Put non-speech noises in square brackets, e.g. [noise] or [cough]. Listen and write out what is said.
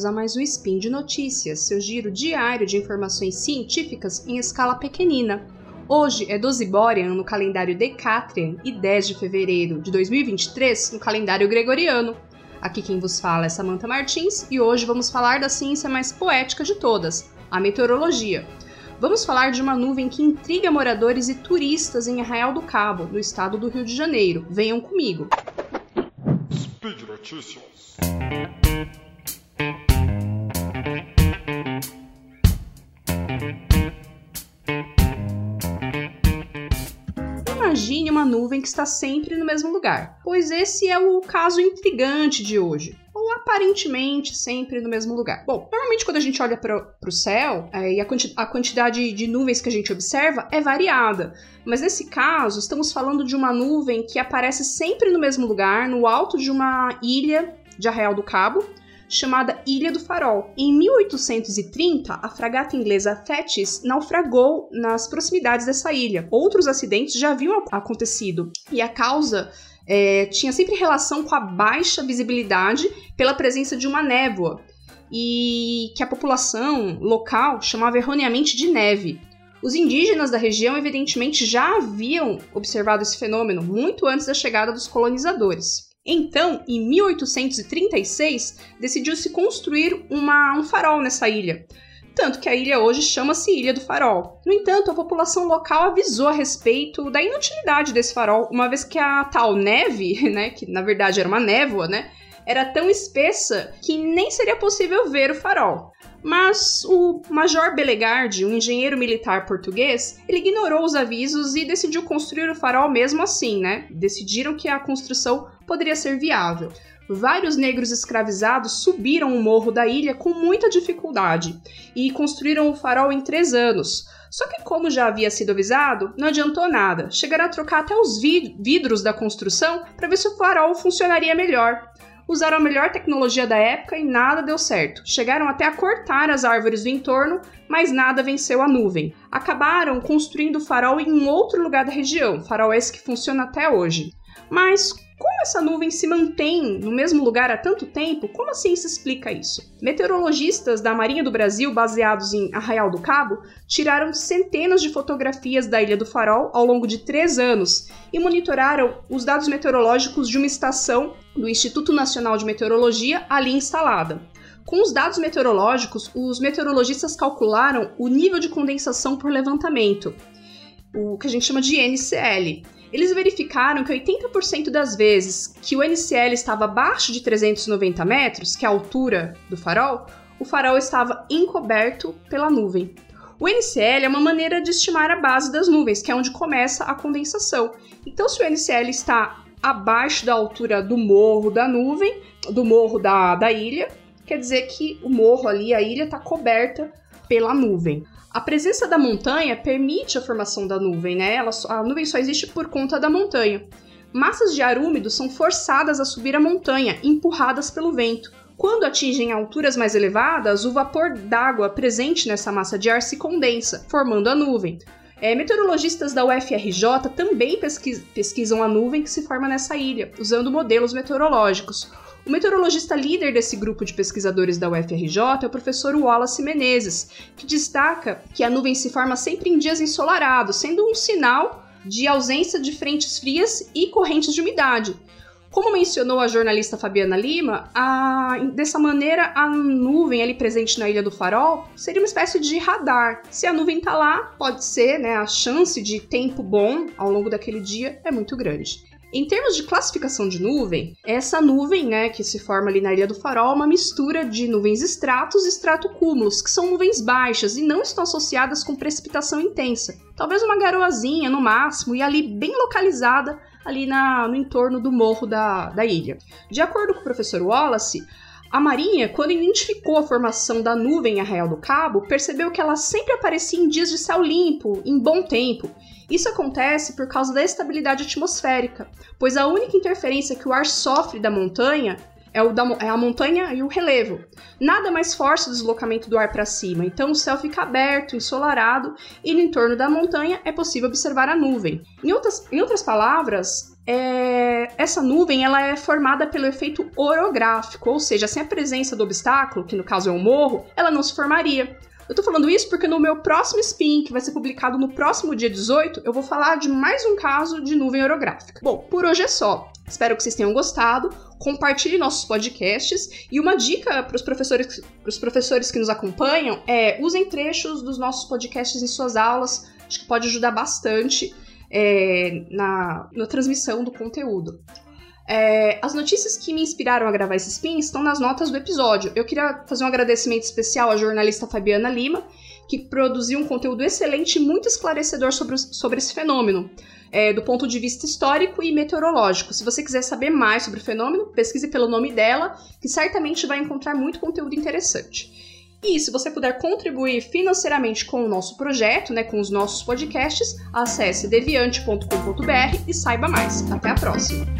bem-vindos a mais um Spin de Notícias, seu giro diário de informações científicas em escala pequenina. Hoje é 12 Borean no calendário Decatrian e 10 de fevereiro de 2023 no calendário Gregoriano. Aqui quem vos fala é Samantha Martins e hoje vamos falar da ciência mais poética de todas, a meteorologia. Vamos falar de uma nuvem que intriga moradores e turistas em Arraial do Cabo, no estado do Rio de Janeiro. Venham comigo. Speed Notícias. Imagine uma nuvem que está sempre no mesmo lugar, pois esse é o caso intrigante de hoje ou aparentemente sempre no mesmo lugar. Bom, normalmente quando a gente olha para o céu é, e a, quanti a, quantidade de nuvens que a gente observa é variada, mas nesse caso estamos falando de uma nuvem que aparece sempre no mesmo lugar, no alto de uma ilha de Arraial do Cabo, chamada Ilha do Farol. Em 1830, a fragata inglesa Thetis naufragou nas proximidades dessa ilha. Outros acidentes já haviam acontecido e a causa é, tinha sempre relação com a baixa visibilidade pela presença de uma névoa e que a população local chamava erroneamente de neve. Os indígenas da região, evidentemente, já haviam observado esse fenômeno muito antes da chegada dos colonizadores. Então, em 1836, decidiu-se construir uma, um farol nessa ilha. Tanto que a ilha hoje chama-se Ilha do Farol. No entanto, a população local avisou a respeito da inutilidade desse farol, uma vez que a tal neve, [laughs] né, que na verdade era uma névoa, né, era tão espessa que nem seria possível ver o farol. Mas o Major Belegard, um engenheiro militar português, ele ignorou os avisos e decidiu construir o farol mesmo assim, né? Decidiram que a construção poderia ser viável. Vários negros escravizados subiram o morro da ilha com muita dificuldade e construíram o farol em três anos. Só que, como já havia sido avisado, não adiantou nada. Chegaram a trocar até os vidros da construção para ver se o farol funcionaria melhor usaram a melhor tecnologia da época e nada deu certo. Chegaram até a cortar as árvores do entorno, mas nada venceu a nuvem. Acabaram construindo o farol em um outro lugar da região, farol esse que funciona até hoje. Mas como essa nuvem se mantém no mesmo lugar há tanto tempo? Como a ciência explica isso? Meteorologistas da Marinha do Brasil, baseados em Arraial do Cabo, tiraram centenas de fotografias da Ilha do Farol ao longo de três anos e monitoraram os dados meteorológicos de uma estação do Instituto Nacional de Meteorologia ali instalada. Com os dados meteorológicos, os meteorologistas calcularam o nível de condensação por levantamento, o que a gente chama de NCL eles verificaram que 80% das vezes que o NCL estava abaixo de 390 metros, que é a altura do farol, o farol estava encoberto pela nuvem. O NCL é uma maneira de estimar a base das nuvens, que é onde começa a condensação. Então, se o NCL está abaixo da altura do morro da nuvem, do morro da, da ilha, quer dizer que o morro ali, a ilha, está coberta pela nuvem. A presença da montanha permite a formação da nuvem, né? Ela, a nuvem só existe por conta da montanha. Massas de ar úmido são forçadas a subir a montanha, empurradas pelo vento. Quando atingem alturas mais elevadas, o vapor d'água presente nessa massa de ar se condensa, formando a nuvem. É, meteorologistas da UFRJ também pesquisam a nuvem que se forma nessa ilha, usando modelos meteorológicos. O meteorologista líder desse grupo de pesquisadores da UFRJ é o professor Wallace Menezes, que destaca que a nuvem se forma sempre em dias ensolarados, sendo um sinal de ausência de frentes frias e correntes de umidade. Como mencionou a jornalista Fabiana Lima, a, dessa maneira a nuvem ali presente na Ilha do Farol seria uma espécie de radar. Se a nuvem está lá, pode ser, né, a chance de tempo bom ao longo daquele dia é muito grande. Em termos de classificação de nuvem, essa nuvem, né, que se forma ali na Ilha do Farol, é uma mistura de nuvens estratos e estratocúmulos, que são nuvens baixas e não estão associadas com precipitação intensa. Talvez uma garoazinha no máximo e ali bem localizada ali na, no entorno do morro da, da ilha. De acordo com o professor Wallace, a Marinha, quando identificou a formação da nuvem em Arraial do Cabo, percebeu que ela sempre aparecia em dias de céu limpo, em bom tempo, isso acontece por causa da estabilidade atmosférica, pois a única interferência que o ar sofre da montanha é, da, é a montanha e o relevo. Nada mais força o deslocamento do ar para cima, então o céu fica aberto, ensolarado, e no entorno da montanha é possível observar a nuvem. Em outras, em outras palavras, é, essa nuvem ela é formada pelo efeito orográfico, ou seja, sem a presença do obstáculo, que no caso é um morro, ela não se formaria. Eu tô falando isso porque no meu próximo spin, que vai ser publicado no próximo dia 18, eu vou falar de mais um caso de nuvem orográfica. Bom, por hoje é só. Espero que vocês tenham gostado. Compartilhe nossos podcasts. E uma dica para os professores, professores que nos acompanham é usem trechos dos nossos podcasts em suas aulas. Acho que pode ajudar bastante é, na, na transmissão do conteúdo. É, as notícias que me inspiraram a gravar esse spin estão nas notas do episódio. Eu queria fazer um agradecimento especial à jornalista Fabiana Lima, que produziu um conteúdo excelente e muito esclarecedor sobre, sobre esse fenômeno, é, do ponto de vista histórico e meteorológico. Se você quiser saber mais sobre o fenômeno, pesquise pelo nome dela, que certamente vai encontrar muito conteúdo interessante. E se você puder contribuir financeiramente com o nosso projeto, né, com os nossos podcasts, acesse deviante.com.br e saiba mais. Até a próxima!